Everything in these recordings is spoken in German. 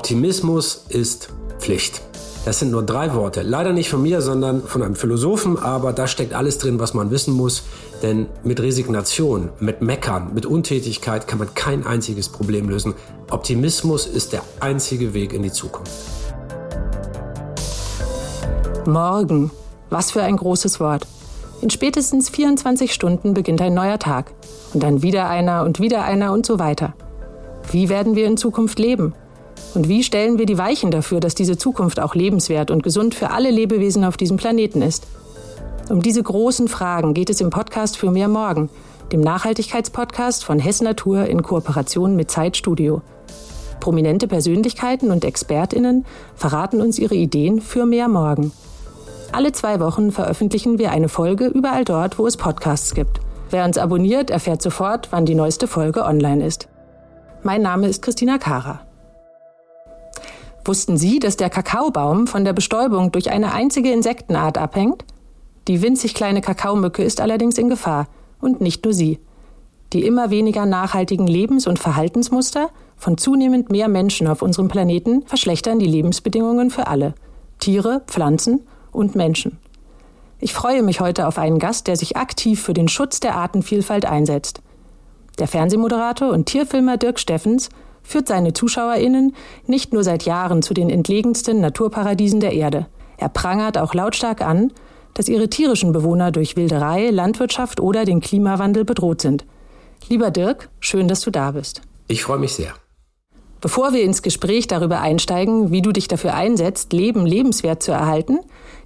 Optimismus ist Pflicht. Das sind nur drei Worte. Leider nicht von mir, sondern von einem Philosophen, aber da steckt alles drin, was man wissen muss. Denn mit Resignation, mit Meckern, mit Untätigkeit kann man kein einziges Problem lösen. Optimismus ist der einzige Weg in die Zukunft. Morgen. Was für ein großes Wort. In spätestens 24 Stunden beginnt ein neuer Tag. Und dann wieder einer und wieder einer und so weiter. Wie werden wir in Zukunft leben? Und wie stellen wir die Weichen dafür, dass diese Zukunft auch lebenswert und gesund für alle Lebewesen auf diesem Planeten ist? Um diese großen Fragen geht es im Podcast für mehr Morgen, dem Nachhaltigkeitspodcast von Hess Natur in Kooperation mit Zeitstudio. Prominente Persönlichkeiten und Expertinnen verraten uns ihre Ideen für mehr Morgen. Alle zwei Wochen veröffentlichen wir eine Folge überall dort, wo es Podcasts gibt. Wer uns abonniert, erfährt sofort, wann die neueste Folge online ist. Mein Name ist Christina Kara. Wussten Sie, dass der Kakaobaum von der Bestäubung durch eine einzige Insektenart abhängt? Die winzig kleine Kakaomücke ist allerdings in Gefahr. Und nicht nur sie. Die immer weniger nachhaltigen Lebens- und Verhaltensmuster von zunehmend mehr Menschen auf unserem Planeten verschlechtern die Lebensbedingungen für alle. Tiere, Pflanzen und Menschen. Ich freue mich heute auf einen Gast, der sich aktiv für den Schutz der Artenvielfalt einsetzt. Der Fernsehmoderator und Tierfilmer Dirk Steffens führt seine ZuschauerInnen nicht nur seit Jahren zu den entlegensten Naturparadiesen der Erde. Er prangert auch lautstark an, dass ihre tierischen Bewohner durch Wilderei, Landwirtschaft oder den Klimawandel bedroht sind. Lieber Dirk, schön, dass du da bist. Ich freue mich sehr. Bevor wir ins Gespräch darüber einsteigen, wie du dich dafür einsetzt, Leben lebenswert zu erhalten,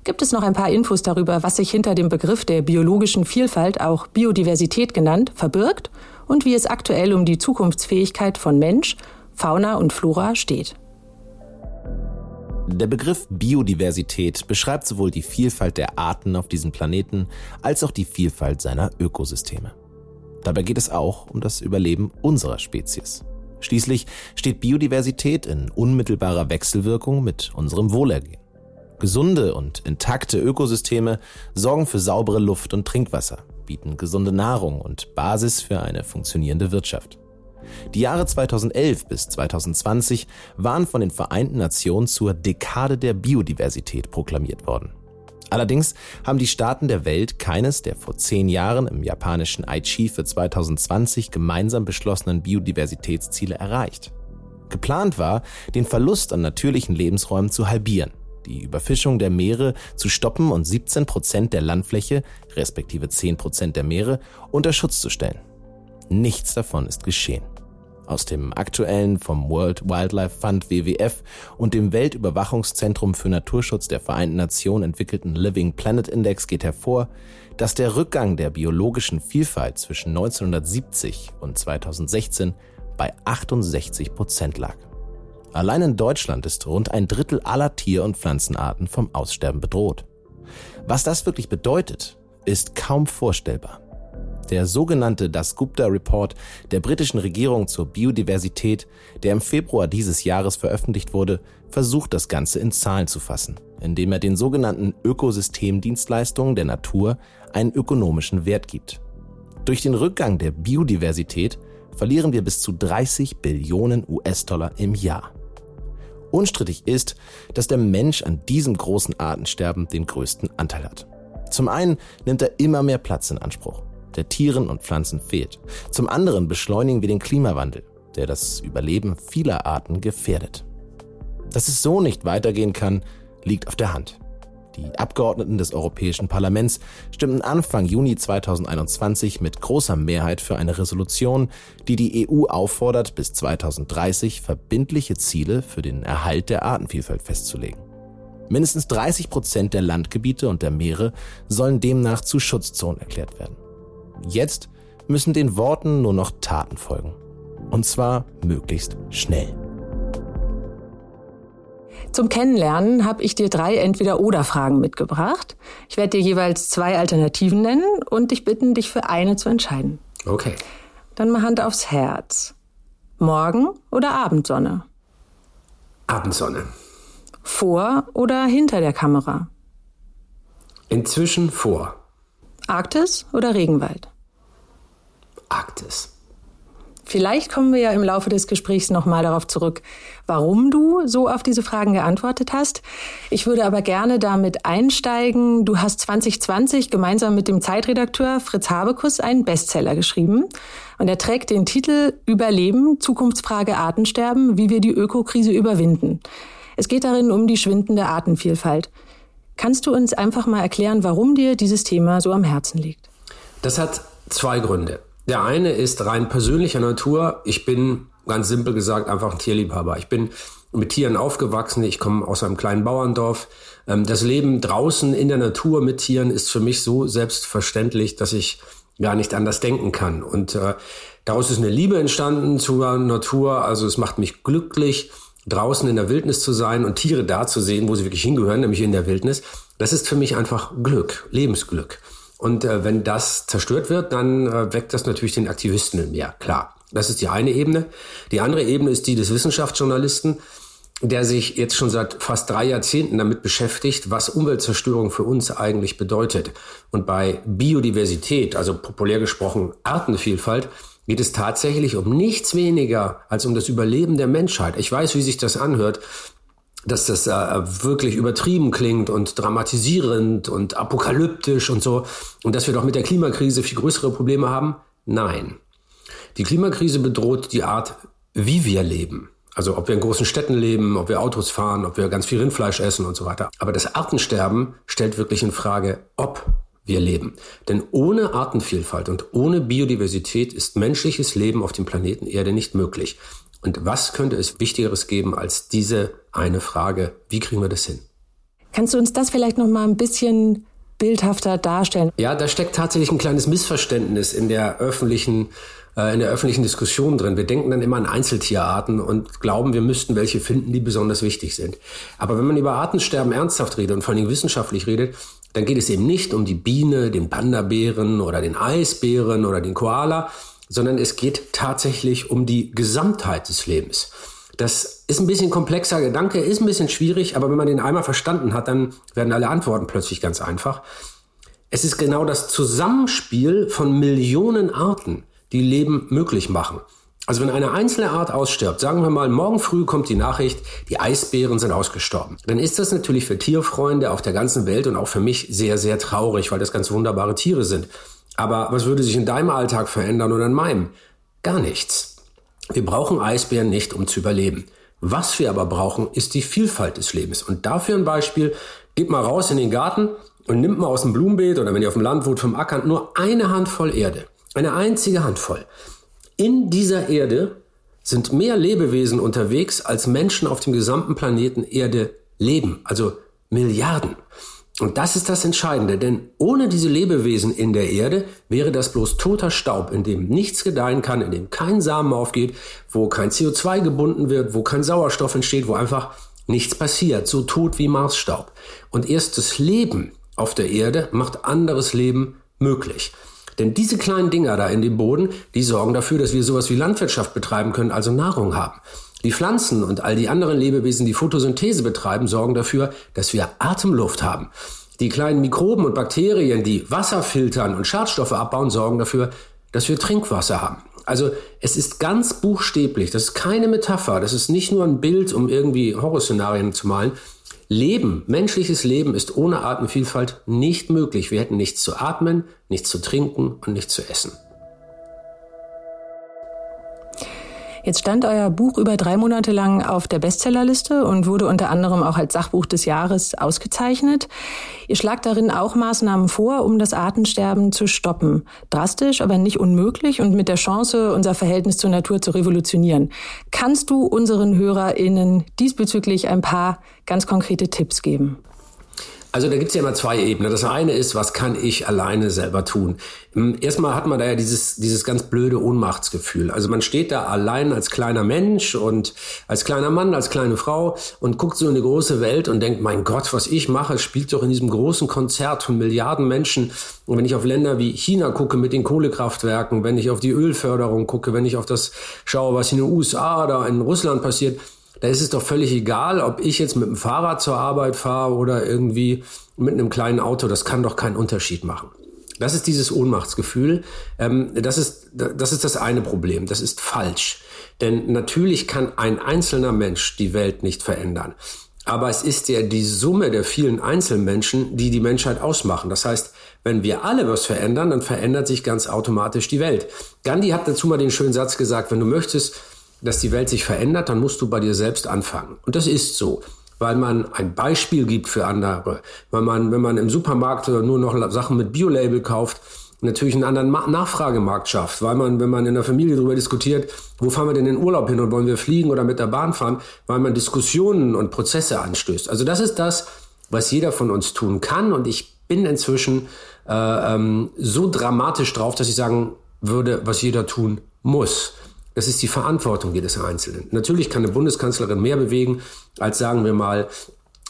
gibt es noch ein paar Infos darüber, was sich hinter dem Begriff der biologischen Vielfalt, auch Biodiversität genannt, verbirgt und wie es aktuell um die Zukunftsfähigkeit von Mensch, Fauna und Flora steht. Der Begriff Biodiversität beschreibt sowohl die Vielfalt der Arten auf diesem Planeten als auch die Vielfalt seiner Ökosysteme. Dabei geht es auch um das Überleben unserer Spezies. Schließlich steht Biodiversität in unmittelbarer Wechselwirkung mit unserem Wohlergehen. Gesunde und intakte Ökosysteme sorgen für saubere Luft und Trinkwasser, bieten gesunde Nahrung und Basis für eine funktionierende Wirtschaft. Die Jahre 2011 bis 2020 waren von den Vereinten Nationen zur Dekade der Biodiversität proklamiert worden. Allerdings haben die Staaten der Welt keines der vor zehn Jahren im japanischen Aichi für 2020 gemeinsam beschlossenen Biodiversitätsziele erreicht. Geplant war, den Verlust an natürlichen Lebensräumen zu halbieren die Überfischung der Meere zu stoppen und 17 Prozent der Landfläche, respektive 10 Prozent der Meere, unter Schutz zu stellen. Nichts davon ist geschehen. Aus dem aktuellen vom World Wildlife Fund WWF und dem Weltüberwachungszentrum für Naturschutz der Vereinten Nationen entwickelten Living Planet Index geht hervor, dass der Rückgang der biologischen Vielfalt zwischen 1970 und 2016 bei 68 Prozent lag. Allein in Deutschland ist rund ein Drittel aller Tier- und Pflanzenarten vom Aussterben bedroht. Was das wirklich bedeutet, ist kaum vorstellbar. Der sogenannte Dasgupta Report der britischen Regierung zur Biodiversität, der im Februar dieses Jahres veröffentlicht wurde, versucht das Ganze in Zahlen zu fassen, indem er den sogenannten Ökosystemdienstleistungen der Natur einen ökonomischen Wert gibt. Durch den Rückgang der Biodiversität verlieren wir bis zu 30 Billionen US-Dollar im Jahr. Unstrittig ist, dass der Mensch an diesem großen Artensterben den größten Anteil hat. Zum einen nimmt er immer mehr Platz in Anspruch, der Tieren und Pflanzen fehlt. Zum anderen beschleunigen wir den Klimawandel, der das Überleben vieler Arten gefährdet. Dass es so nicht weitergehen kann, liegt auf der Hand. Die Abgeordneten des Europäischen Parlaments stimmten Anfang Juni 2021 mit großer Mehrheit für eine Resolution, die die EU auffordert, bis 2030 verbindliche Ziele für den Erhalt der Artenvielfalt festzulegen. Mindestens 30 Prozent der Landgebiete und der Meere sollen demnach zu Schutzzonen erklärt werden. Jetzt müssen den Worten nur noch Taten folgen. Und zwar möglichst schnell. Zum Kennenlernen habe ich dir drei Entweder-Oder-Fragen mitgebracht. Ich werde dir jeweils zwei Alternativen nennen und dich bitten, dich für eine zu entscheiden. Okay. Dann mal Hand aufs Herz. Morgen oder Abendsonne? Abendsonne. Vor oder hinter der Kamera? Inzwischen vor. Arktis oder Regenwald? Arktis. Vielleicht kommen wir ja im Laufe des Gesprächs nochmal darauf zurück, warum du so auf diese Fragen geantwortet hast. Ich würde aber gerne damit einsteigen. Du hast 2020 gemeinsam mit dem Zeitredakteur Fritz Habekus einen Bestseller geschrieben. Und er trägt den Titel Überleben, Zukunftsfrage Artensterben, wie wir die Ökokrise überwinden. Es geht darin um die schwindende Artenvielfalt. Kannst du uns einfach mal erklären, warum dir dieses Thema so am Herzen liegt? Das hat zwei Gründe. Der eine ist rein persönlicher Natur. Ich bin ganz simpel gesagt einfach ein Tierliebhaber. Ich bin mit Tieren aufgewachsen. Ich komme aus einem kleinen Bauerndorf. Ähm, das Leben draußen in der Natur mit Tieren ist für mich so selbstverständlich, dass ich gar nicht anders denken kann. Und äh, daraus ist eine Liebe entstanden zur Natur. Also es macht mich glücklich, draußen in der Wildnis zu sein und Tiere da zu sehen, wo sie wirklich hingehören, nämlich in der Wildnis. Das ist für mich einfach Glück, Lebensglück. Und äh, wenn das zerstört wird, dann äh, weckt das natürlich den Aktivisten in mir, klar. Das ist die eine Ebene. Die andere Ebene ist die des Wissenschaftsjournalisten, der sich jetzt schon seit fast drei Jahrzehnten damit beschäftigt, was Umweltzerstörung für uns eigentlich bedeutet. Und bei Biodiversität, also populär gesprochen Artenvielfalt, geht es tatsächlich um nichts weniger als um das Überleben der Menschheit. Ich weiß, wie sich das anhört, dass das äh, wirklich übertrieben klingt und dramatisierend und apokalyptisch und so und dass wir doch mit der Klimakrise viel größere Probleme haben. Nein. Die Klimakrise bedroht die Art, wie wir leben. Also ob wir in großen Städten leben, ob wir Autos fahren, ob wir ganz viel Rindfleisch essen und so weiter. Aber das Artensterben stellt wirklich in Frage, ob wir leben. Denn ohne Artenvielfalt und ohne Biodiversität ist menschliches Leben auf dem Planeten Erde nicht möglich. Und was könnte es Wichtigeres geben als diese eine Frage, wie kriegen wir das hin? Kannst du uns das vielleicht noch mal ein bisschen bildhafter darstellen? Ja, da steckt tatsächlich ein kleines Missverständnis in der öffentlichen äh, in der öffentlichen Diskussion drin. Wir denken dann immer an Einzeltierarten und glauben, wir müssten welche finden, die besonders wichtig sind. Aber wenn man über Artensterben ernsthaft redet und vor allem wissenschaftlich redet, dann geht es eben nicht um die Biene, den Panda-Bären oder den Eisbären oder den Koala, sondern es geht tatsächlich um die Gesamtheit des Lebens. Das ist ein bisschen komplexer Gedanke, ist ein bisschen schwierig, aber wenn man den einmal verstanden hat, dann werden alle Antworten plötzlich ganz einfach. Es ist genau das Zusammenspiel von Millionen Arten, die Leben möglich machen. Also wenn eine einzelne Art ausstirbt, sagen wir mal, morgen früh kommt die Nachricht, die Eisbären sind ausgestorben, dann ist das natürlich für Tierfreunde auf der ganzen Welt und auch für mich sehr, sehr traurig, weil das ganz wunderbare Tiere sind. Aber was würde sich in deinem Alltag verändern oder in meinem? Gar nichts. Wir brauchen Eisbären nicht, um zu überleben. Was wir aber brauchen, ist die Vielfalt des Lebens. Und dafür ein Beispiel, geht mal raus in den Garten und nimmt mal aus dem Blumenbeet oder wenn ihr auf dem Land wohnt vom Ackern nur eine Handvoll Erde. Eine einzige Handvoll. In dieser Erde sind mehr Lebewesen unterwegs, als Menschen auf dem gesamten Planeten Erde leben. Also Milliarden. Und das ist das Entscheidende, denn ohne diese Lebewesen in der Erde wäre das bloß toter Staub, in dem nichts gedeihen kann, in dem kein Samen aufgeht, wo kein CO2 gebunden wird, wo kein Sauerstoff entsteht, wo einfach nichts passiert, so tot wie Marsstaub. Und erst das Leben auf der Erde macht anderes Leben möglich. Denn diese kleinen Dinger da in dem Boden, die sorgen dafür, dass wir sowas wie Landwirtschaft betreiben können, also Nahrung haben. Die Pflanzen und all die anderen Lebewesen, die Photosynthese betreiben, sorgen dafür, dass wir Atemluft haben. Die kleinen Mikroben und Bakterien, die Wasser filtern und Schadstoffe abbauen, sorgen dafür, dass wir Trinkwasser haben. Also es ist ganz buchstäblich, das ist keine Metapher, das ist nicht nur ein Bild, um irgendwie Horrorszenarien zu malen, Leben, menschliches Leben ist ohne Artenvielfalt nicht möglich. Wir hätten nichts zu atmen, nichts zu trinken und nichts zu essen. Jetzt stand euer Buch über drei Monate lang auf der Bestsellerliste und wurde unter anderem auch als Sachbuch des Jahres ausgezeichnet. Ihr schlagt darin auch Maßnahmen vor, um das Artensterben zu stoppen. Drastisch, aber nicht unmöglich und mit der Chance, unser Verhältnis zur Natur zu revolutionieren. Kannst du unseren HörerInnen diesbezüglich ein paar ganz konkrete Tipps geben? Also da gibt's ja immer zwei Ebenen. Das eine ist, was kann ich alleine selber tun? Hm, erstmal hat man da ja dieses, dieses ganz blöde Ohnmachtsgefühl. Also man steht da allein als kleiner Mensch und als kleiner Mann, als kleine Frau und guckt so in die große Welt und denkt, mein Gott, was ich mache, spielt doch in diesem großen Konzert von Milliarden Menschen. Und wenn ich auf Länder wie China gucke mit den Kohlekraftwerken, wenn ich auf die Ölförderung gucke, wenn ich auf das schaue, was in den USA oder in Russland passiert, da ist es doch völlig egal, ob ich jetzt mit dem Fahrrad zur Arbeit fahre oder irgendwie mit einem kleinen Auto. Das kann doch keinen Unterschied machen. Das ist dieses Ohnmachtsgefühl. Ähm, das, ist, das ist das eine Problem. Das ist falsch. Denn natürlich kann ein einzelner Mensch die Welt nicht verändern. Aber es ist ja die Summe der vielen Einzelmenschen, die die Menschheit ausmachen. Das heißt, wenn wir alle was verändern, dann verändert sich ganz automatisch die Welt. Gandhi hat dazu mal den schönen Satz gesagt, wenn du möchtest, dass die Welt sich verändert, dann musst du bei dir selbst anfangen. Und das ist so weil man ein Beispiel gibt für andere, weil man, wenn man im Supermarkt nur noch Sachen mit Biolabel kauft, natürlich einen anderen Nachfragemarkt schafft, weil man, wenn man in der Familie darüber diskutiert, wo fahren wir denn in den Urlaub hin und wollen wir fliegen oder mit der Bahn fahren, weil man Diskussionen und Prozesse anstößt. Also das ist das, was jeder von uns tun kann und ich bin inzwischen äh, ähm, so dramatisch drauf, dass ich sagen würde, was jeder tun muss. Das ist die Verantwortung jedes Einzelnen. Natürlich kann eine Bundeskanzlerin mehr bewegen als sagen wir mal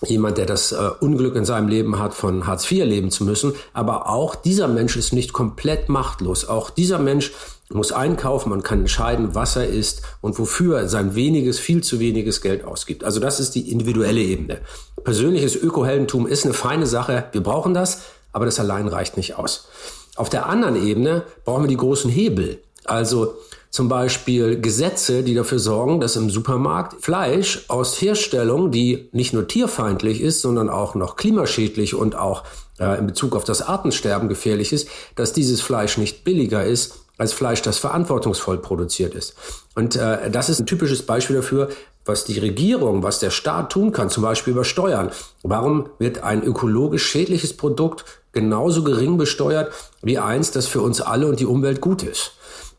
jemand, der das äh, Unglück in seinem Leben hat, von Hartz IV leben zu müssen. Aber auch dieser Mensch ist nicht komplett machtlos. Auch dieser Mensch muss einkaufen, man kann entscheiden, was er isst und wofür sein weniges, viel zu weniges Geld ausgibt. Also das ist die individuelle Ebene. Persönliches Ökoheldentum ist eine feine Sache. Wir brauchen das, aber das allein reicht nicht aus. Auf der anderen Ebene brauchen wir die großen Hebel. Also zum Beispiel Gesetze, die dafür sorgen, dass im Supermarkt Fleisch aus Herstellung, die nicht nur tierfeindlich ist, sondern auch noch klimaschädlich und auch äh, in Bezug auf das Artensterben gefährlich ist, dass dieses Fleisch nicht billiger ist als Fleisch, das verantwortungsvoll produziert ist. Und äh, das ist ein typisches Beispiel dafür, was die Regierung, was der Staat tun kann, zum Beispiel über Steuern. Warum wird ein ökologisch schädliches Produkt genauso gering besteuert wie eins, das für uns alle und die Umwelt gut ist?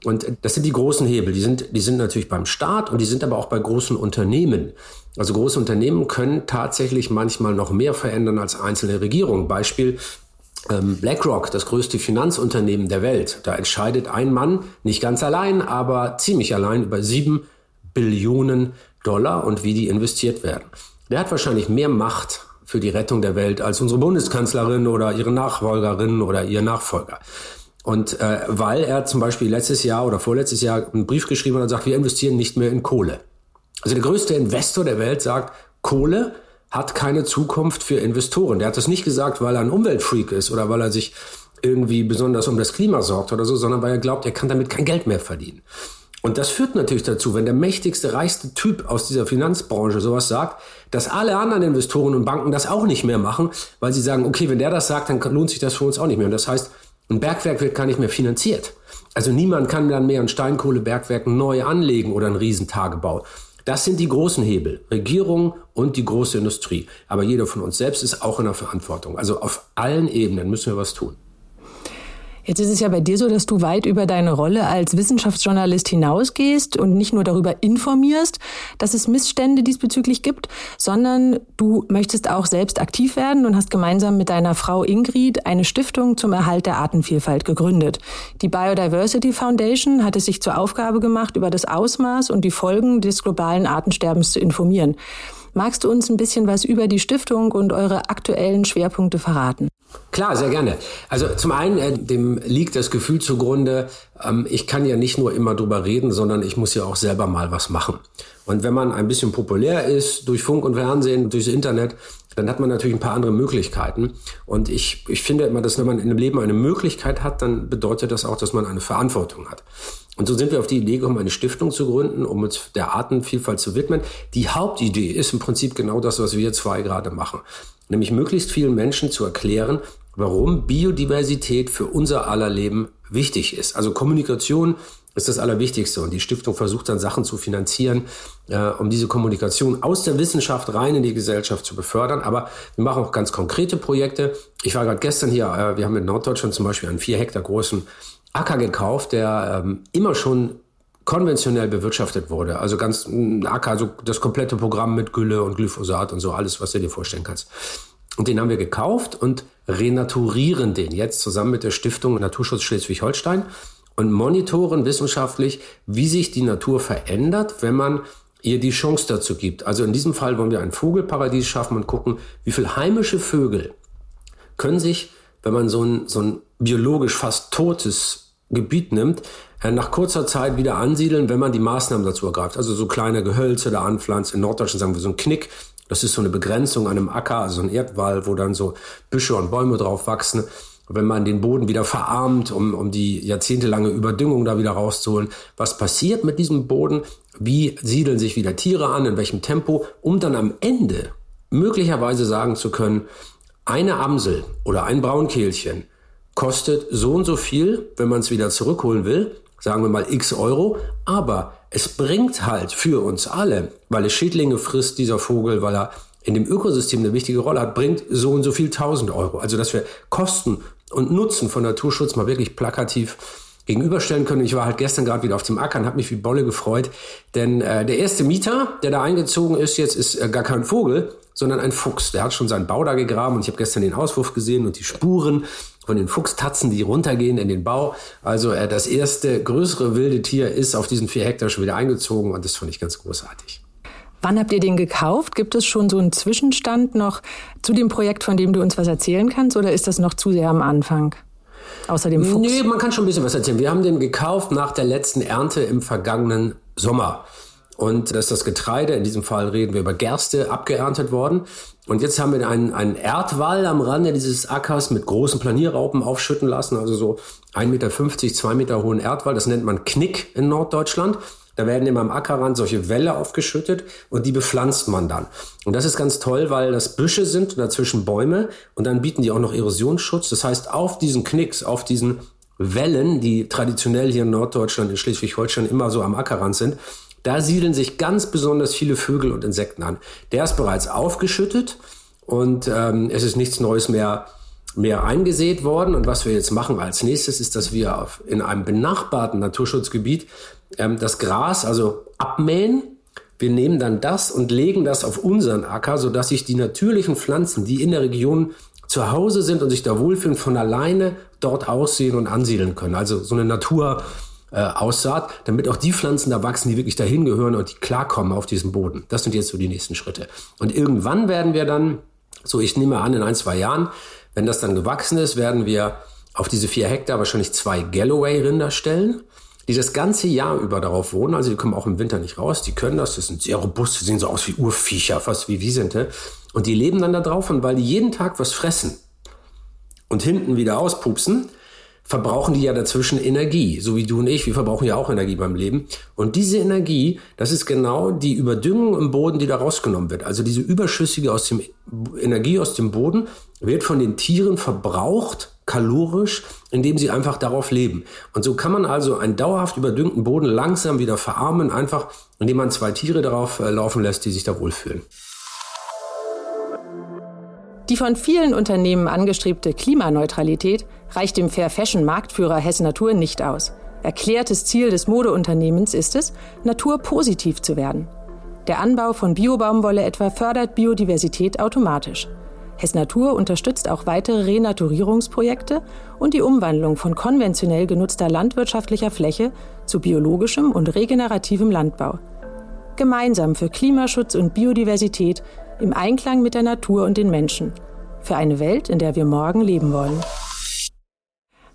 Und das sind die großen Hebel. Die sind, die sind natürlich beim Staat und die sind aber auch bei großen Unternehmen. Also große Unternehmen können tatsächlich manchmal noch mehr verändern als einzelne Regierungen. Beispiel ähm, BlackRock, das größte Finanzunternehmen der Welt. Da entscheidet ein Mann, nicht ganz allein, aber ziemlich allein über sieben Billionen Dollar und wie die investiert werden. Der hat wahrscheinlich mehr Macht für die Rettung der Welt als unsere Bundeskanzlerin oder ihre Nachfolgerin oder ihr Nachfolger. Und äh, weil er zum Beispiel letztes Jahr oder vorletztes Jahr einen Brief geschrieben hat und sagt, wir investieren nicht mehr in Kohle. Also der größte Investor der Welt sagt, Kohle hat keine Zukunft für Investoren. Der hat das nicht gesagt, weil er ein Umweltfreak ist oder weil er sich irgendwie besonders um das Klima sorgt oder so, sondern weil er glaubt, er kann damit kein Geld mehr verdienen. Und das führt natürlich dazu, wenn der mächtigste, reichste Typ aus dieser Finanzbranche sowas sagt, dass alle anderen Investoren und Banken das auch nicht mehr machen, weil sie sagen, okay, wenn der das sagt, dann lohnt sich das für uns auch nicht mehr. Und das heißt, ein Bergwerk wird gar nicht mehr finanziert. Also niemand kann dann mehr ein Steinkohlebergwerk neu anlegen oder ein Riesentagebau. Das sind die großen Hebel, Regierung und die große Industrie. Aber jeder von uns selbst ist auch in der Verantwortung. Also auf allen Ebenen müssen wir was tun. Jetzt ist es ja bei dir so, dass du weit über deine Rolle als Wissenschaftsjournalist hinausgehst und nicht nur darüber informierst, dass es Missstände diesbezüglich gibt, sondern du möchtest auch selbst aktiv werden und hast gemeinsam mit deiner Frau Ingrid eine Stiftung zum Erhalt der Artenvielfalt gegründet. Die Biodiversity Foundation hat es sich zur Aufgabe gemacht, über das Ausmaß und die Folgen des globalen Artensterbens zu informieren. Magst du uns ein bisschen was über die Stiftung und eure aktuellen Schwerpunkte verraten? Klar, sehr gerne. Also zum einen, äh, dem liegt das Gefühl zugrunde, ähm, ich kann ja nicht nur immer drüber reden, sondern ich muss ja auch selber mal was machen. Und wenn man ein bisschen populär ist durch Funk und Fernsehen, durchs Internet, dann hat man natürlich ein paar andere Möglichkeiten. Und ich, ich finde immer, dass wenn man in einem Leben eine Möglichkeit hat, dann bedeutet das auch, dass man eine Verantwortung hat. Und so sind wir auf die Idee gekommen, eine Stiftung zu gründen, um uns der Artenvielfalt zu widmen. Die Hauptidee ist im Prinzip genau das, was wir zwei gerade machen nämlich möglichst vielen Menschen zu erklären, warum Biodiversität für unser aller Leben wichtig ist. Also Kommunikation ist das Allerwichtigste und die Stiftung versucht dann Sachen zu finanzieren, äh, um diese Kommunikation aus der Wissenschaft rein in die Gesellschaft zu befördern. Aber wir machen auch ganz konkrete Projekte. Ich war gerade gestern hier, äh, wir haben in Norddeutschland zum Beispiel einen vier Hektar großen Acker gekauft, der ähm, immer schon konventionell bewirtschaftet wurde. Also ganz Acker, also das komplette Programm mit Gülle und Glyphosat und so, alles, was du dir vorstellen kannst. Und den haben wir gekauft und renaturieren den jetzt zusammen mit der Stiftung Naturschutz Schleswig-Holstein und monitoren wissenschaftlich, wie sich die Natur verändert, wenn man ihr die Chance dazu gibt. Also in diesem Fall wollen wir ein Vogelparadies schaffen und gucken, wie viele heimische Vögel können sich, wenn man so ein, so ein biologisch fast totes Gebiet nimmt, äh, nach kurzer Zeit wieder ansiedeln, wenn man die Maßnahmen dazu ergreift. Also so kleine Gehölze da anpflanzt. In Norddeutschland sagen wir so ein Knick. Das ist so eine Begrenzung an einem Acker, also ein Erdwall, wo dann so Büsche und Bäume drauf wachsen. Wenn man den Boden wieder verarmt, um, um die jahrzehntelange Überdüngung da wieder rauszuholen. Was passiert mit diesem Boden? Wie siedeln sich wieder Tiere an? In welchem Tempo? Um dann am Ende möglicherweise sagen zu können, eine Amsel oder ein Braunkehlchen kostet so und so viel, wenn man es wieder zurückholen will, sagen wir mal x Euro, aber es bringt halt für uns alle, weil es Schädlinge frisst, dieser Vogel, weil er in dem Ökosystem eine wichtige Rolle hat, bringt so und so viel tausend Euro. Also dass wir Kosten und Nutzen von Naturschutz mal wirklich plakativ gegenüberstellen können. Ich war halt gestern gerade wieder auf dem Acker und habe mich wie Bolle gefreut, denn äh, der erste Mieter, der da eingezogen ist, jetzt ist äh, gar kein Vogel, sondern ein Fuchs. Der hat schon seinen Bau da gegraben und ich habe gestern den Auswurf gesehen und die Spuren von den Fuchstatzen, die runtergehen in den Bau. Also äh, das erste größere wilde Tier ist auf diesen vier Hektar schon wieder eingezogen und das fand ich ganz großartig. Wann habt ihr den gekauft? Gibt es schon so einen Zwischenstand noch zu dem Projekt, von dem du uns was erzählen kannst, oder ist das noch zu sehr am Anfang? Außer dem Fuchs? Nee, man kann schon ein bisschen was erzählen. Wir haben den gekauft nach der letzten Ernte im vergangenen Sommer. Und da ist das Getreide, in diesem Fall reden wir über Gerste, abgeerntet worden. Und jetzt haben wir einen, einen Erdwall am Rande dieses Ackers mit großen Planierraupen aufschütten lassen, also so 1,50 Meter, 2 Meter hohen Erdwall. Das nennt man Knick in Norddeutschland. Da werden immer am Ackerrand solche Wälle aufgeschüttet und die bepflanzt man dann. Und das ist ganz toll, weil das Büsche sind und dazwischen Bäume und dann bieten die auch noch Erosionsschutz. Das heißt, auf diesen Knicks, auf diesen Wellen, die traditionell hier in Norddeutschland, in Schleswig-Holstein immer so am Ackerrand sind, da siedeln sich ganz besonders viele Vögel und Insekten an. Der ist bereits aufgeschüttet und ähm, es ist nichts Neues mehr mehr eingesät worden. Und was wir jetzt machen als nächstes, ist, dass wir auf, in einem benachbarten Naturschutzgebiet ähm, das Gras, also abmähen. Wir nehmen dann das und legen das auf unseren Acker, sodass sich die natürlichen Pflanzen, die in der Region zu Hause sind und sich da wohlfühlen, von alleine dort aussehen und ansiedeln können. Also so eine Natur, äh, damit auch die Pflanzen da wachsen, die wirklich dahin gehören und die klarkommen auf diesem Boden. Das sind jetzt so die nächsten Schritte. Und irgendwann werden wir dann, so ich nehme an, in ein, zwei Jahren, wenn das dann gewachsen ist, werden wir auf diese vier Hektar wahrscheinlich zwei Galloway-Rinder stellen die das ganze Jahr über darauf wohnen. Also die kommen auch im Winter nicht raus. Die können das. Das sind sehr robust. Die sehen so aus wie Urviecher, fast wie Wiesente. Und die leben dann da drauf. Und weil die jeden Tag was fressen und hinten wieder auspupsen, verbrauchen die ja dazwischen Energie. So wie du und ich. Wir verbrauchen ja auch Energie beim Leben. Und diese Energie, das ist genau die Überdüngung im Boden, die da rausgenommen wird. Also diese überschüssige aus dem, Energie aus dem Boden wird von den Tieren verbraucht kalorisch, indem sie einfach darauf leben. Und so kann man also einen dauerhaft überdüngten Boden langsam wieder verarmen, einfach indem man zwei Tiere darauf äh, laufen lässt, die sich da wohlfühlen. Die von vielen Unternehmen angestrebte Klimaneutralität reicht dem Fair Fashion Marktführer Hess Natur nicht aus. Erklärtes Ziel des Modeunternehmens ist es, naturpositiv zu werden. Der Anbau von Biobaumwolle etwa fördert Biodiversität automatisch. Hess Natur unterstützt auch weitere Renaturierungsprojekte und die Umwandlung von konventionell genutzter landwirtschaftlicher Fläche zu biologischem und regenerativem Landbau. Gemeinsam für Klimaschutz und Biodiversität im Einklang mit der Natur und den Menschen. Für eine Welt, in der wir morgen leben wollen.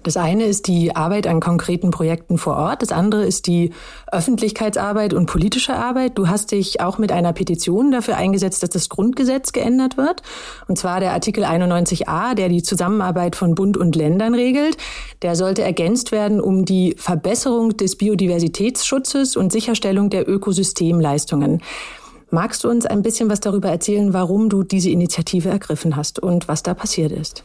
Das eine ist die Arbeit an konkreten Projekten vor Ort, das andere ist die Öffentlichkeitsarbeit und politische Arbeit. Du hast dich auch mit einer Petition dafür eingesetzt, dass das Grundgesetz geändert wird. Und zwar der Artikel 91a, der die Zusammenarbeit von Bund und Ländern regelt. Der sollte ergänzt werden um die Verbesserung des Biodiversitätsschutzes und Sicherstellung der Ökosystemleistungen. Magst du uns ein bisschen was darüber erzählen, warum du diese Initiative ergriffen hast und was da passiert ist?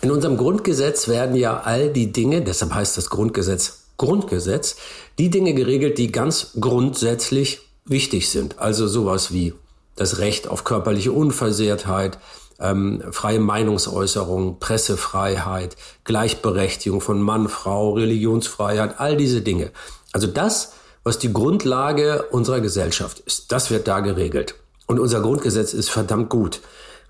In unserem Grundgesetz werden ja all die Dinge, deshalb heißt das Grundgesetz Grundgesetz, die Dinge geregelt, die ganz grundsätzlich wichtig sind. Also sowas wie das Recht auf körperliche Unversehrtheit, ähm, freie Meinungsäußerung, Pressefreiheit, Gleichberechtigung von Mann, Frau, Religionsfreiheit, all diese Dinge. Also das, was die Grundlage unserer Gesellschaft ist, das wird da geregelt. Und unser Grundgesetz ist verdammt gut.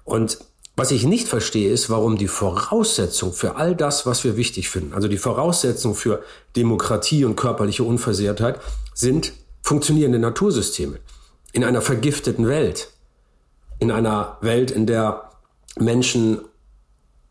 Und was ich nicht verstehe, ist, warum die Voraussetzung für all das, was wir wichtig finden, also die Voraussetzung für Demokratie und körperliche Unversehrtheit, sind funktionierende Natursysteme. In einer vergifteten Welt, in einer Welt, in der Menschen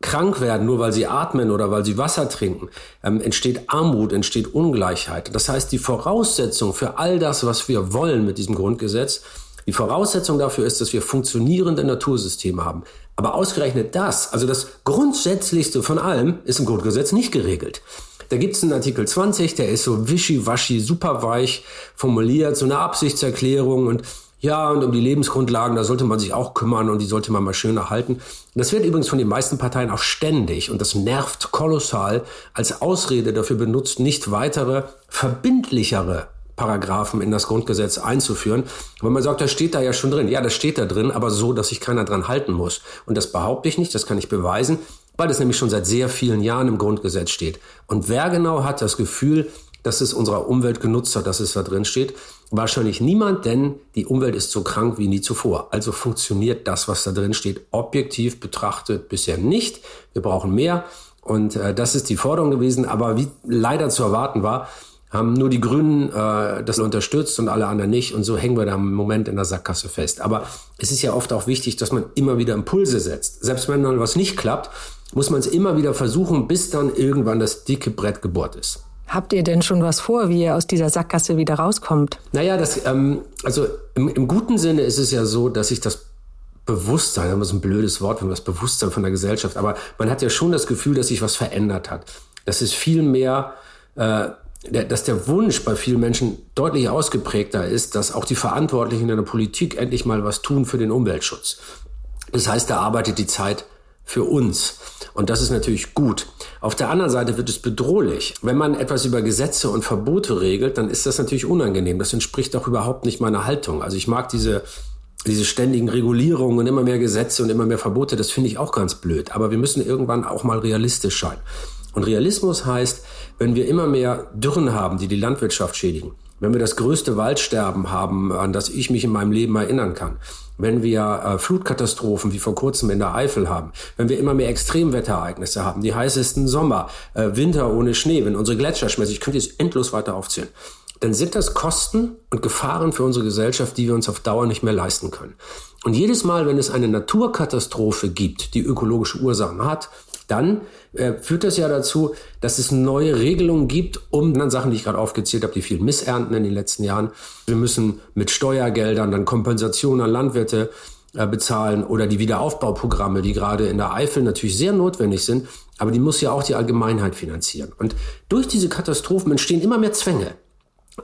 krank werden, nur weil sie atmen oder weil sie Wasser trinken, ähm, entsteht Armut, entsteht Ungleichheit. Das heißt, die Voraussetzung für all das, was wir wollen mit diesem Grundgesetz, Die Voraussetzung dafür ist, dass wir funktionierende Natursysteme haben. Aber ausgerechnet das, also das Grundsätzlichste von allem, ist im Grundgesetz nicht geregelt. Da gibt es einen Artikel 20, der ist so wischiwaschi, super weich formuliert, so eine Absichtserklärung und ja, und um die Lebensgrundlagen, da sollte man sich auch kümmern und die sollte man mal schön erhalten. Das wird übrigens von den meisten Parteien auch ständig und das nervt kolossal als Ausrede dafür benutzt, nicht weitere verbindlichere Paragraphen in das Grundgesetz einzuführen. Weil man sagt, das steht da ja schon drin. Ja, das steht da drin, aber so, dass sich keiner dran halten muss. Und das behaupte ich nicht, das kann ich beweisen, weil das nämlich schon seit sehr vielen Jahren im Grundgesetz steht. Und wer genau hat das Gefühl, dass es unserer Umwelt genutzt hat, dass es da drin steht? Wahrscheinlich niemand, denn die Umwelt ist so krank wie nie zuvor. Also funktioniert das, was da drin steht, objektiv betrachtet bisher nicht. Wir brauchen mehr. Und äh, das ist die Forderung gewesen. Aber wie leider zu erwarten war, haben nur die Grünen äh, das unterstützt und alle anderen nicht. Und so hängen wir da im Moment in der Sackgasse fest. Aber es ist ja oft auch wichtig, dass man immer wieder Impulse setzt. Selbst wenn dann was nicht klappt, muss man es immer wieder versuchen, bis dann irgendwann das dicke Brett gebohrt ist. Habt ihr denn schon was vor, wie ihr aus dieser Sackgasse wieder rauskommt? Naja, das, ähm, also im, im guten Sinne ist es ja so, dass sich das Bewusstsein, das ist ein blödes Wort, wenn man das Bewusstsein von der Gesellschaft, aber man hat ja schon das Gefühl, dass sich was verändert hat. Das ist viel mehr, äh, der, dass der Wunsch bei vielen Menschen deutlich ausgeprägter ist, dass auch die Verantwortlichen in der Politik endlich mal was tun für den Umweltschutz. Das heißt, da arbeitet die Zeit für uns. Und das ist natürlich gut. Auf der anderen Seite wird es bedrohlich. Wenn man etwas über Gesetze und Verbote regelt, dann ist das natürlich unangenehm. Das entspricht auch überhaupt nicht meiner Haltung. Also ich mag diese, diese ständigen Regulierungen und immer mehr Gesetze und immer mehr Verbote. Das finde ich auch ganz blöd. Aber wir müssen irgendwann auch mal realistisch sein. Und Realismus heißt, wenn wir immer mehr Dürren haben, die die Landwirtschaft schädigen, wenn wir das größte Waldsterben haben, an das ich mich in meinem Leben erinnern kann, wenn wir äh, Flutkatastrophen wie vor kurzem in der Eifel haben, wenn wir immer mehr Extremwetterereignisse haben, die heißesten Sommer, äh, Winter ohne Schnee, wenn unsere Gletscher schmelzen, ich könnte jetzt endlos weiter aufzählen, dann sind das Kosten und Gefahren für unsere Gesellschaft, die wir uns auf Dauer nicht mehr leisten können. Und jedes Mal, wenn es eine Naturkatastrophe gibt, die ökologische Ursachen hat, dann äh, führt das ja dazu, dass es neue Regelungen gibt, um dann Sachen, die ich gerade aufgezählt habe, die vielen Missernten in den letzten Jahren. Wir müssen mit Steuergeldern dann Kompensationen an Landwirte äh, bezahlen oder die Wiederaufbauprogramme, die gerade in der Eifel natürlich sehr notwendig sind, aber die muss ja auch die Allgemeinheit finanzieren. Und durch diese Katastrophen entstehen immer mehr Zwänge.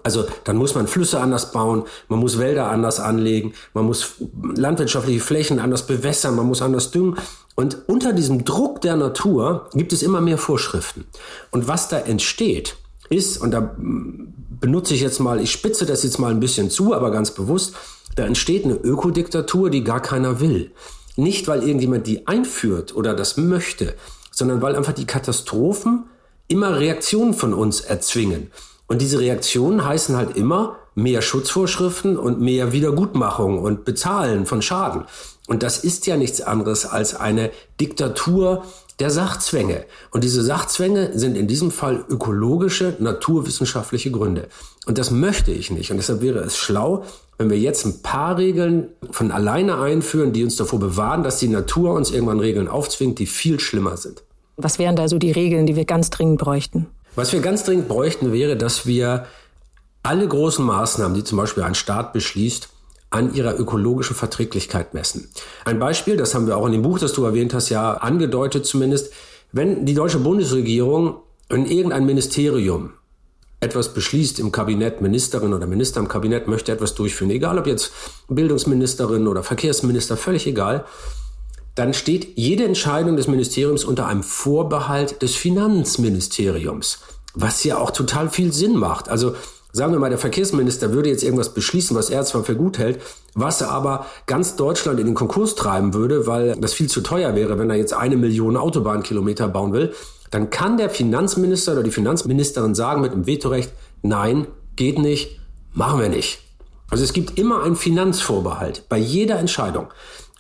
Also dann muss man Flüsse anders bauen, man muss Wälder anders anlegen, man muss landwirtschaftliche Flächen anders bewässern, man muss anders düngen. Und unter diesem Druck der Natur gibt es immer mehr Vorschriften. Und was da entsteht, ist, und da benutze ich jetzt mal, ich spitze das jetzt mal ein bisschen zu, aber ganz bewusst, da entsteht eine Ökodiktatur, die gar keiner will. Nicht, weil irgendjemand die einführt oder das möchte, sondern weil einfach die Katastrophen immer Reaktionen von uns erzwingen. Und diese Reaktionen heißen halt immer mehr Schutzvorschriften und mehr Wiedergutmachung und Bezahlen von Schaden. Und das ist ja nichts anderes als eine Diktatur der Sachzwänge. Und diese Sachzwänge sind in diesem Fall ökologische, naturwissenschaftliche Gründe. Und das möchte ich nicht. Und deshalb wäre es schlau, wenn wir jetzt ein paar Regeln von alleine einführen, die uns davor bewahren, dass die Natur uns irgendwann Regeln aufzwingt, die viel schlimmer sind. Was wären da so die Regeln, die wir ganz dringend bräuchten? Was wir ganz dringend bräuchten, wäre, dass wir alle großen Maßnahmen, die zum Beispiel ein Staat beschließt, an ihrer ökologischen Verträglichkeit messen. Ein Beispiel, das haben wir auch in dem Buch, das du erwähnt hast, ja angedeutet zumindest, wenn die deutsche Bundesregierung in irgendein Ministerium etwas beschließt im Kabinett, Ministerin oder Minister im Kabinett möchte etwas durchführen, egal ob jetzt Bildungsministerin oder Verkehrsminister, völlig egal, dann steht jede Entscheidung des Ministeriums unter einem Vorbehalt des Finanzministeriums, was ja auch total viel Sinn macht. Also sagen wir mal, der Verkehrsminister würde jetzt irgendwas beschließen, was er zwar für gut hält, was aber ganz Deutschland in den Konkurs treiben würde, weil das viel zu teuer wäre, wenn er jetzt eine Million Autobahnkilometer bauen will, dann kann der Finanzminister oder die Finanzministerin sagen mit dem Vetorecht, nein, geht nicht, machen wir nicht. Also es gibt immer einen Finanzvorbehalt bei jeder Entscheidung.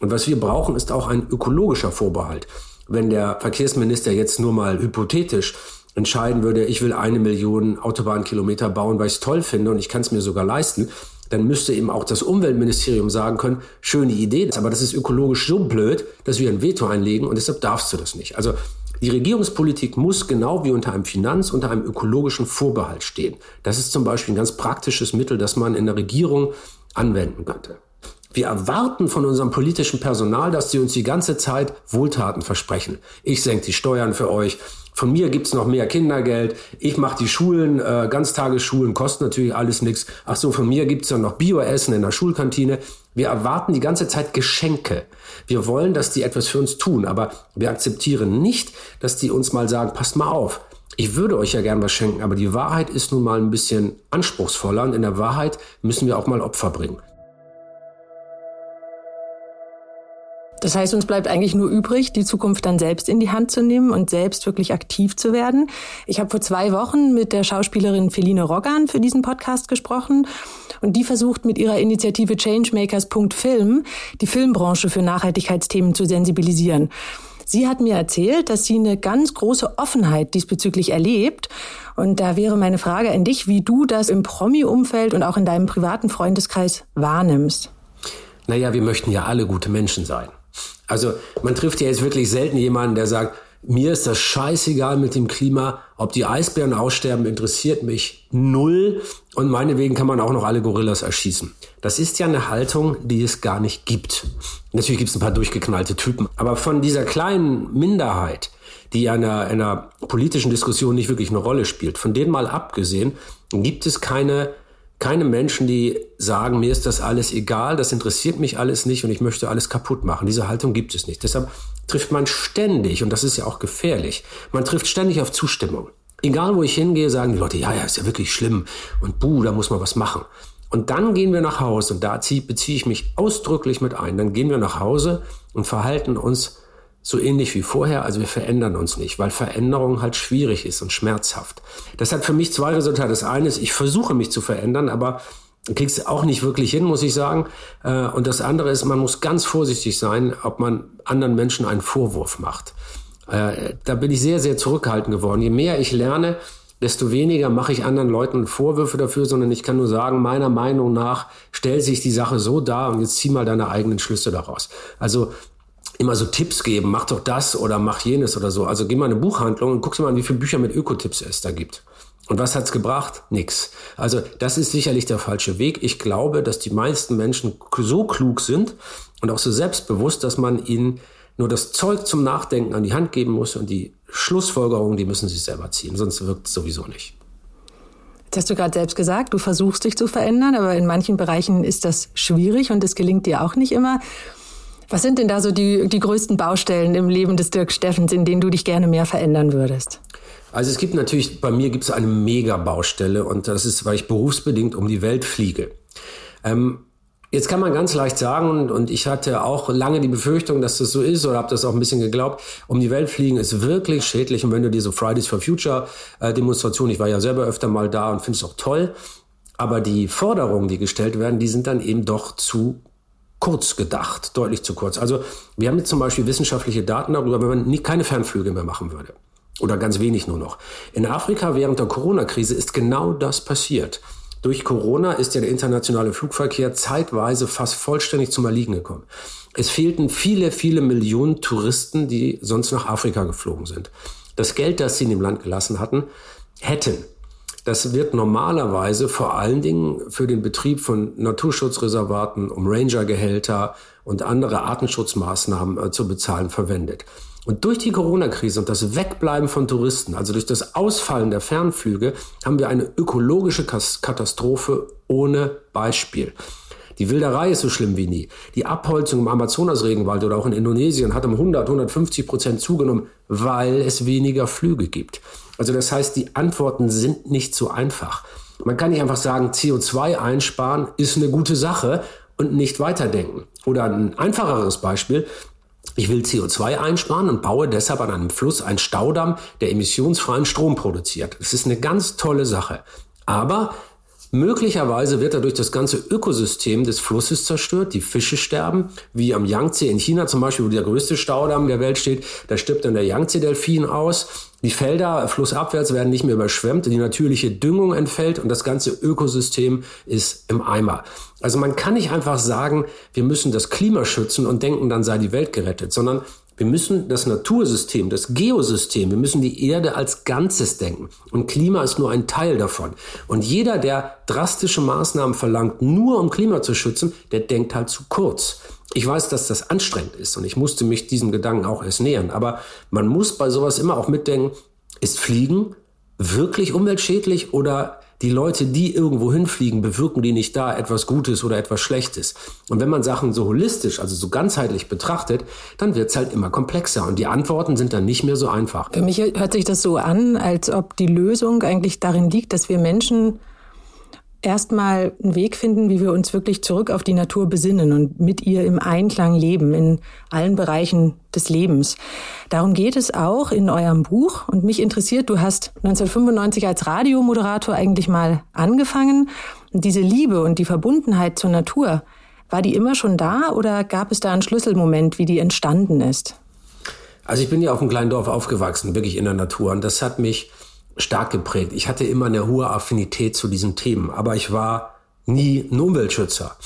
Und was wir brauchen, ist auch ein ökologischer Vorbehalt. Wenn der Verkehrsminister jetzt nur mal hypothetisch entscheiden würde, ich will eine Million Autobahnkilometer bauen, weil ich es toll finde und ich kann es mir sogar leisten, dann müsste eben auch das Umweltministerium sagen können, schöne Idee, aber das ist ökologisch so blöd, dass wir ein Veto einlegen und deshalb darfst du das nicht. Also die Regierungspolitik muss genau wie unter einem Finanz, unter einem ökologischen Vorbehalt stehen. Das ist zum Beispiel ein ganz praktisches Mittel, das man in der Regierung anwenden könnte. Wir erwarten von unserem politischen Personal, dass sie uns die ganze Zeit Wohltaten versprechen. Ich senke die Steuern für euch. Von mir gibt's noch mehr Kindergeld. Ich mache die Schulen, äh, Ganztagesschulen, kostet natürlich alles nichts. Ach so, von mir gibt's dann noch Bioessen in der Schulkantine. Wir erwarten die ganze Zeit Geschenke. Wir wollen, dass die etwas für uns tun, aber wir akzeptieren nicht, dass die uns mal sagen, passt mal auf. Ich würde euch ja gern was schenken, aber die Wahrheit ist nun mal ein bisschen anspruchsvoller und in der Wahrheit müssen wir auch mal Opfer bringen. Das heißt, uns bleibt eigentlich nur übrig, die Zukunft dann selbst in die Hand zu nehmen und selbst wirklich aktiv zu werden. Ich habe vor zwei Wochen mit der Schauspielerin Feline Roggan für diesen Podcast gesprochen und die versucht mit ihrer Initiative Changemakers.film die Filmbranche für Nachhaltigkeitsthemen zu sensibilisieren. Sie hat mir erzählt, dass sie eine ganz große Offenheit diesbezüglich erlebt. Und da wäre meine Frage an dich, wie du das im Promi-Umfeld und auch in deinem privaten Freundeskreis wahrnimmst. Naja, wir möchten ja alle gute Menschen sein. Also man trifft ja jetzt wirklich selten jemanden, der sagt, mir ist das scheißegal mit dem Klima, ob die Eisbären aussterben, interessiert mich null und meinetwegen kann man auch noch alle Gorillas erschießen. Das ist ja eine Haltung, die es gar nicht gibt. Natürlich gibt es ein paar durchgeknallte Typen, aber von dieser kleinen Minderheit, die in einer, einer politischen Diskussion nicht wirklich eine Rolle spielt, von denen mal abgesehen, gibt es keine keine Menschen, die sagen, mir ist das alles egal, das interessiert mich alles nicht und ich möchte alles kaputt machen. Diese Haltung gibt es nicht. Deshalb trifft man ständig, und das ist ja auch gefährlich, man trifft ständig auf Zustimmung. Egal wo ich hingehe, sagen die Leute, ja, ja, ist ja wirklich schlimm und buh, da muss man was machen. Und dann gehen wir nach Hause und da beziehe ich mich ausdrücklich mit ein. Dann gehen wir nach Hause und verhalten uns so ähnlich wie vorher, also wir verändern uns nicht, weil Veränderung halt schwierig ist und schmerzhaft. Das hat für mich zwei Resultate. Das eine ist, ich versuche mich zu verändern, aber kriegst auch nicht wirklich hin, muss ich sagen. Äh, und das andere ist, man muss ganz vorsichtig sein, ob man anderen Menschen einen Vorwurf macht. Äh, da bin ich sehr, sehr zurückhaltend geworden. Je mehr ich lerne, desto weniger mache ich anderen Leuten Vorwürfe dafür, sondern ich kann nur sagen, meiner Meinung nach stellt sich die Sache so dar und jetzt zieh mal deine eigenen Schlüsse daraus. Also immer so Tipps geben, mach doch das oder mach jenes oder so. Also geh mal in eine Buchhandlung und guck dir mal an, wie viele Bücher mit Ökotipps es da gibt. Und was hat's gebracht? Nix. Also das ist sicherlich der falsche Weg. Ich glaube, dass die meisten Menschen so klug sind und auch so selbstbewusst, dass man ihnen nur das Zeug zum Nachdenken an die Hand geben muss und die Schlussfolgerungen, die müssen sie selber ziehen, sonst wirkt es sowieso nicht. Jetzt hast du gerade selbst gesagt, du versuchst dich zu verändern, aber in manchen Bereichen ist das schwierig und es gelingt dir auch nicht immer. Was sind denn da so die, die größten Baustellen im Leben des Dirk Steffens, in denen du dich gerne mehr verändern würdest? Also es gibt natürlich, bei mir gibt es eine Mega-Baustelle und das ist, weil ich berufsbedingt um die Welt fliege. Ähm, Jetzt kann man ganz leicht sagen, und ich hatte auch lange die Befürchtung, dass das so ist, oder habe das auch ein bisschen geglaubt, um die Welt fliegen ist wirklich schädlich. Und wenn du diese Fridays for Future äh, ich war ja selber öfter mal da und finde es auch toll, aber die Forderungen, die gestellt werden, die sind dann eben doch zu kurz gedacht, deutlich zu kurz. Also wir haben jetzt zum Beispiel wissenschaftliche Daten darüber, wenn man nie, keine Fernflüge mehr machen würde. Oder ganz wenig nur noch. In Afrika während der Corona-Krise ist genau das passiert. Durch Corona ist ja der internationale Flugverkehr zeitweise fast vollständig zum Erliegen gekommen. Es fehlten viele, viele Millionen Touristen, die sonst nach Afrika geflogen sind. Das Geld, das sie in dem Land gelassen hatten, hätten das wird normalerweise vor allen Dingen für den Betrieb von Naturschutzreservaten, um Rangergehälter und andere Artenschutzmaßnahmen äh, zu bezahlen verwendet. Und durch die Corona-Krise und das Wegbleiben von Touristen, also durch das Ausfallen der Fernflüge, haben wir eine ökologische Katastrophe ohne Beispiel. Die Wilderei ist so schlimm wie nie. Die Abholzung im Amazonasregenwald oder auch in Indonesien hat um 100, 150 Prozent zugenommen, weil es weniger Flüge gibt. Also das heißt, die Antworten sind nicht so einfach. Man kann nicht einfach sagen, CO2 einsparen ist eine gute Sache und nicht weiterdenken. Oder ein einfacheres Beispiel, ich will CO2 einsparen und baue deshalb an einem Fluss einen Staudamm, der emissionsfreien Strom produziert. Das ist eine ganz tolle Sache. Aber Möglicherweise wird dadurch das ganze Ökosystem des Flusses zerstört. Die Fische sterben, wie am Yangtze in China zum Beispiel, wo der größte Staudamm der Welt steht. Da stirbt dann der Yangtze-Delfin aus. Die Felder flussabwärts werden nicht mehr überschwemmt, die natürliche Düngung entfällt und das ganze Ökosystem ist im Eimer. Also man kann nicht einfach sagen, wir müssen das Klima schützen und denken, dann sei die Welt gerettet, sondern Wir müssen das Natursystem, das Geosystem, wir müssen die Erde als Ganzes denken. Und Klima ist nur ein Teil davon. Und jeder, der drastische Maßnahmen verlangt, nur um Klima zu schützen, der denkt halt zu kurz. Ich weiß, dass das anstrengend ist und ich musste mich diesem Gedanken auch erst nähern. Aber man muss bei sowas immer auch mitdenken, ist Fliegen wirklich umweltschädlich oder die Leute, die irgendwo hinfliegen, bewirken die nicht da etwas Gutes oder etwas Schlechtes. Und wenn man Sachen so holistisch, also so ganzheitlich betrachtet, dann wird's halt immer komplexer und die Antworten sind dann nicht mehr so einfach. Für mich hört sich das so an, als ob die Lösung eigentlich darin liegt, dass wir Menschen erstmal einen Weg finden, wie wir uns wirklich zurück auf die Natur besinnen und mit ihr im Einklang leben in allen Bereichen des Lebens. Darum geht es auch in eurem Buch und mich interessiert, du hast 1995 als Radiomoderator eigentlich mal angefangen. Und diese Liebe und die Verbundenheit zur Natur, war die immer schon da oder gab es da einen Schlüsselmoment, wie die entstanden ist? Also ich bin ja auf einem kleinen Dorf aufgewachsen, wirklich in der Natur und das hat mich stark geprägt. Ich hatte immer eine hohe Affinität zu diesen Themen, aber ich war nie ein Umweltschützer.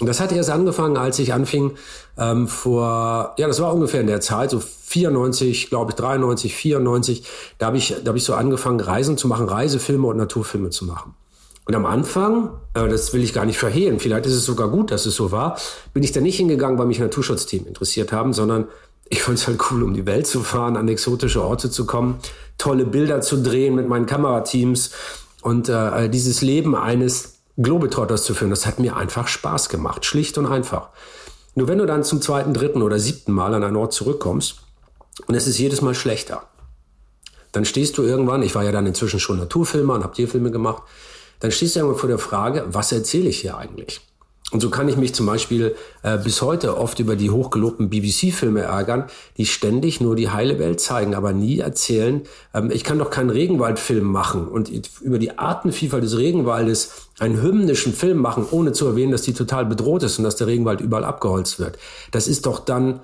Und das hat erst angefangen, als ich anfing ähm, vor, ja, das war ungefähr in der Zeit, so 94, glaube ich, 93, 94, da habe ich, da hab ich so angefangen, Reisen zu machen, Reisefilme und Naturfilme zu machen. Und am Anfang, äh, das will ich gar nicht verhehlen, vielleicht ist es sogar gut, dass es so war, bin ich da nicht hingegangen, weil mich Naturschutzthemen interessiert haben, sondern ich fand es halt cool, um die Welt zu fahren, an exotische Orte zu kommen, tolle Bilder zu drehen mit meinen Kamerateams und äh, dieses Leben eines Globetrotters zu führen. Das hat mir einfach Spaß gemacht, schlicht und einfach. Nur wenn du dann zum zweiten, dritten oder siebten Mal an einen Ort zurückkommst und es ist jedes Mal schlechter, dann stehst du irgendwann, ich war ja dann inzwischen schon Naturfilmer und hab Tierfilme gemacht, dann stehst du irgendwann vor der Frage, was erzähle ich hier eigentlich? Und so kann ich mich zum Beispiel äh, bis heute oft über die hochgelobten BBC-Filme ärgern, die ständig nur die heile Welt zeigen, aber nie erzählen, ähm, ich kann doch keinen Regenwaldfilm machen und über die Artenvielfalt des Regenwaldes einen hymnischen Film machen, ohne zu erwähnen, dass die total bedroht ist und dass der Regenwald überall abgeholzt wird. Das ist doch dann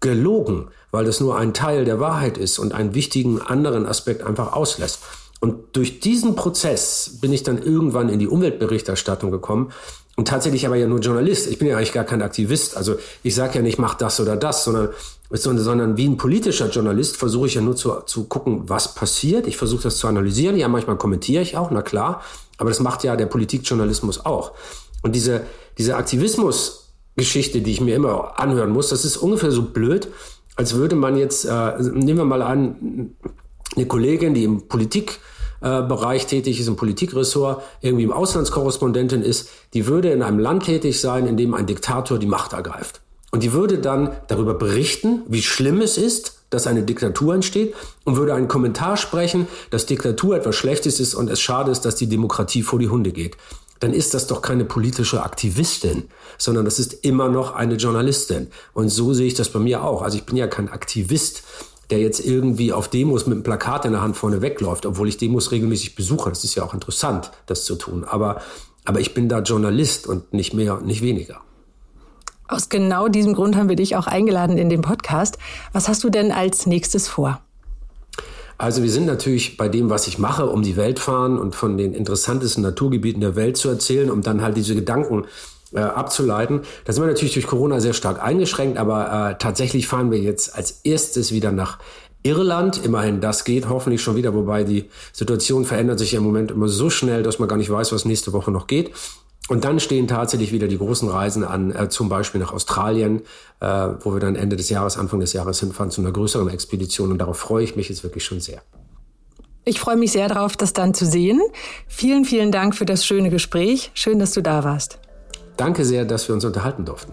gelogen, weil das nur ein Teil der Wahrheit ist und einen wichtigen anderen Aspekt einfach auslässt. Und durch diesen Prozess bin ich dann irgendwann in die Umweltberichterstattung gekommen und tatsächlich aber ja nur Journalist. Ich bin ja eigentlich gar kein Aktivist. Also ich sage ja nicht, mach das oder das, sondern, sondern wie ein politischer Journalist versuche ich ja nur zu, zu gucken, was passiert. Ich versuche das zu analysieren. Ja, manchmal kommentiere ich auch, na klar. Aber das macht ja der Politikjournalismus auch. Und diese, diese Aktivismus-Geschichte, die ich mir immer anhören muss, das ist ungefähr so blöd, als würde man jetzt, äh, nehmen wir mal an, eine Kollegin, die im Politik äh, Bereich tätig ist, im Politikressort, irgendwie im Auslandskorrespondentin ist, die würde in einem Land tätig sein, in dem ein Diktator die Macht ergreift. Und die würde dann darüber berichten, wie schlimm es ist, dass eine Diktatur entsteht und würde einen Kommentar sprechen, dass Diktatur etwas Schlechtes ist und es schade ist, dass die Demokratie vor die Hunde geht. Dann ist das doch keine politische Aktivistin, sondern das ist immer noch eine Journalistin. Und so sehe ich das bei mir auch. Also ich bin ja kein Aktivist, der jetzt irgendwie auf Demos mit einem Plakat in der Hand vorne wegläuft, obwohl ich Demos regelmäßig besuche. Das ist ja auch interessant, das zu tun. Aber, aber ich bin da Journalist und nicht mehr, nicht weniger. Aus genau diesem Grund haben wir dich auch eingeladen in den Podcast. Was hast du denn als nächstes vor? Also wir sind natürlich bei dem, was ich mache, um die Welt fahren und von den interessantesten Naturgebieten der Welt zu erzählen, um dann halt diese Gedanken äh, abzuleiten. Da sind wir natürlich durch Corona sehr stark eingeschränkt, aber äh, tatsächlich fahren wir jetzt als erstes wieder nach Irland. Immerhin, das geht hoffentlich schon wieder, wobei die Situation verändert sich im Moment immer so schnell, dass man gar nicht weiß, was nächste Woche noch geht. Und dann stehen tatsächlich wieder die großen Reisen an, äh, zum Beispiel nach Australien, äh, wo wir dann Ende des Jahres, Anfang des Jahres hinfahren zu einer größeren Expedition. Und darauf freue ich mich jetzt wirklich schon sehr. Ich freue mich sehr darauf, das dann zu sehen. Vielen, vielen Dank für das schöne Gespräch. Schön, dass du da warst. Danke sehr, dass wir uns unterhalten durften.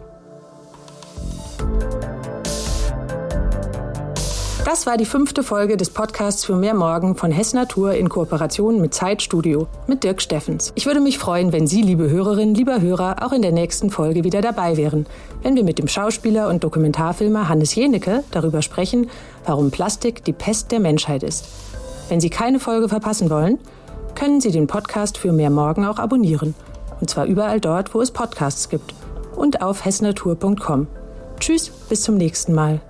Das war die fünfte Folge des Podcasts für mehr Morgen von Hess Natur in Kooperation mit Zeitstudio mit Dirk Steffens. Ich würde mich freuen, wenn Sie, liebe Hörerinnen, lieber Hörer, auch in der nächsten Folge wieder dabei wären, wenn wir mit dem Schauspieler und Dokumentarfilmer Hannes Jenecke darüber sprechen, warum Plastik die Pest der Menschheit ist. Wenn Sie keine Folge verpassen wollen, können Sie den Podcast für mehr Morgen auch abonnieren – und zwar überall dort, wo es Podcasts gibt. Und auf hessnatur.com. Tschüss, bis zum nächsten Mal.